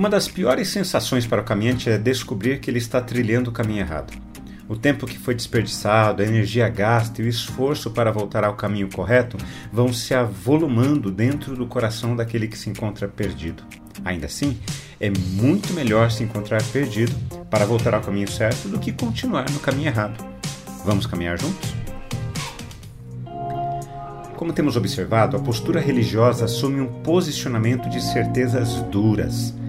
Uma das piores sensações para o caminhante é descobrir que ele está trilhando o caminho errado. O tempo que foi desperdiçado, a energia gasta e o esforço para voltar ao caminho correto vão se avolumando dentro do coração daquele que se encontra perdido. Ainda assim, é muito melhor se encontrar perdido para voltar ao caminho certo do que continuar no caminho errado. Vamos caminhar juntos? Como temos observado, a postura religiosa assume um posicionamento de certezas duras.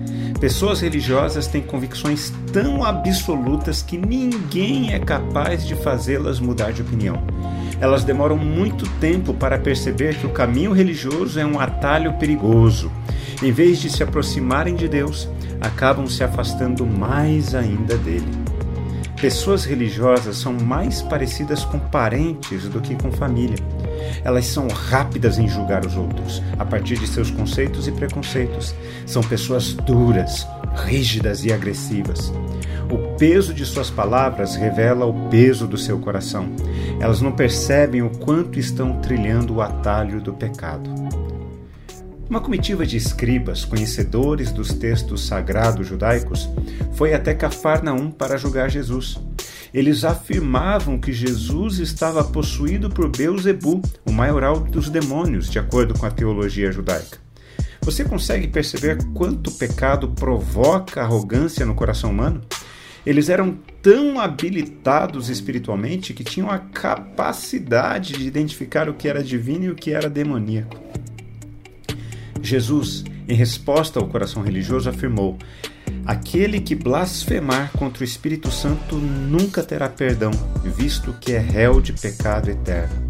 Pessoas religiosas têm convicções tão absolutas que ninguém é capaz de fazê-las mudar de opinião. Elas demoram muito tempo para perceber que o caminho religioso é um atalho perigoso. Em vez de se aproximarem de Deus, acabam se afastando mais ainda dele. Pessoas religiosas são mais parecidas com parentes do que com família. Elas são rápidas em julgar os outros, a partir de seus conceitos e preconceitos. São pessoas duras, rígidas e agressivas. O peso de suas palavras revela o peso do seu coração. Elas não percebem o quanto estão trilhando o atalho do pecado. Uma comitiva de escribas, conhecedores dos textos sagrados judaicos, foi até Cafarnaum para julgar Jesus. Eles afirmavam que Jesus estava possuído por Beuzebu, o maioral dos demônios, de acordo com a teologia judaica. Você consegue perceber quanto pecado provoca arrogância no coração humano? Eles eram tão habilitados espiritualmente que tinham a capacidade de identificar o que era divino e o que era demoníaco. Jesus, em resposta ao coração religioso, afirmou: Aquele que blasfemar contra o Espírito Santo nunca terá perdão, visto que é réu de pecado eterno.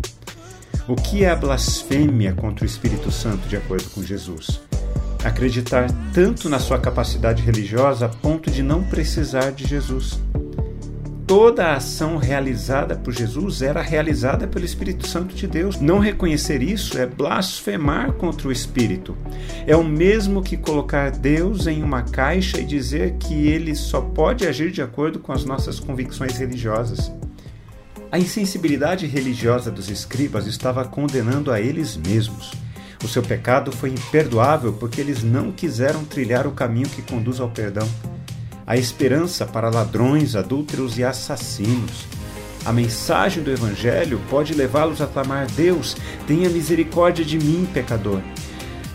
O que é a blasfêmia contra o Espírito Santo, de acordo com Jesus? Acreditar tanto na sua capacidade religiosa a ponto de não precisar de Jesus toda a ação realizada por Jesus era realizada pelo Espírito Santo de Deus. Não reconhecer isso é blasfemar contra o Espírito. É o mesmo que colocar Deus em uma caixa e dizer que ele só pode agir de acordo com as nossas convicções religiosas. A insensibilidade religiosa dos escribas estava condenando a eles mesmos. O seu pecado foi imperdoável porque eles não quiseram trilhar o caminho que conduz ao perdão a esperança para ladrões, adúlteros e assassinos. A mensagem do Evangelho pode levá-los a clamar: Deus, tenha misericórdia de mim, pecador.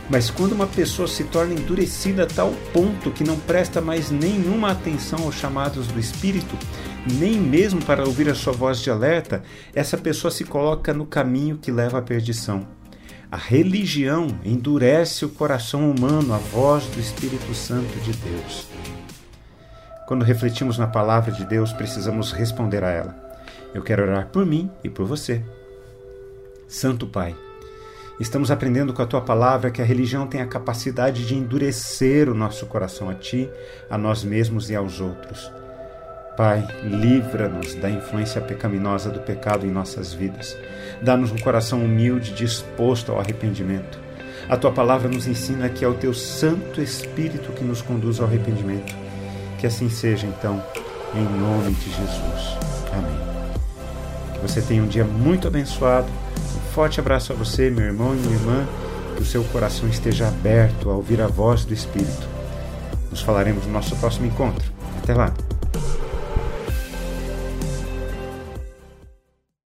Mas quando uma pessoa se torna endurecida a tal ponto que não presta mais nenhuma atenção aos chamados do Espírito, nem mesmo para ouvir a sua voz de alerta, essa pessoa se coloca no caminho que leva à perdição. A religião endurece o coração humano à voz do Espírito Santo de Deus. Quando refletimos na palavra de Deus, precisamos responder a ela. Eu quero orar por mim e por você. Santo Pai, estamos aprendendo com a tua palavra que a religião tem a capacidade de endurecer o nosso coração a ti, a nós mesmos e aos outros. Pai, livra-nos da influência pecaminosa do pecado em nossas vidas. Dá-nos um coração humilde, disposto ao arrependimento. A tua palavra nos ensina que é o teu Santo Espírito que nos conduz ao arrependimento. Que assim seja, então, em nome de Jesus. Amém. Que você tenha um dia muito abençoado. Um forte abraço a você, meu irmão e minha irmã. Que o seu coração esteja aberto a ouvir a voz do Espírito. Nos falaremos no nosso próximo encontro. Até lá.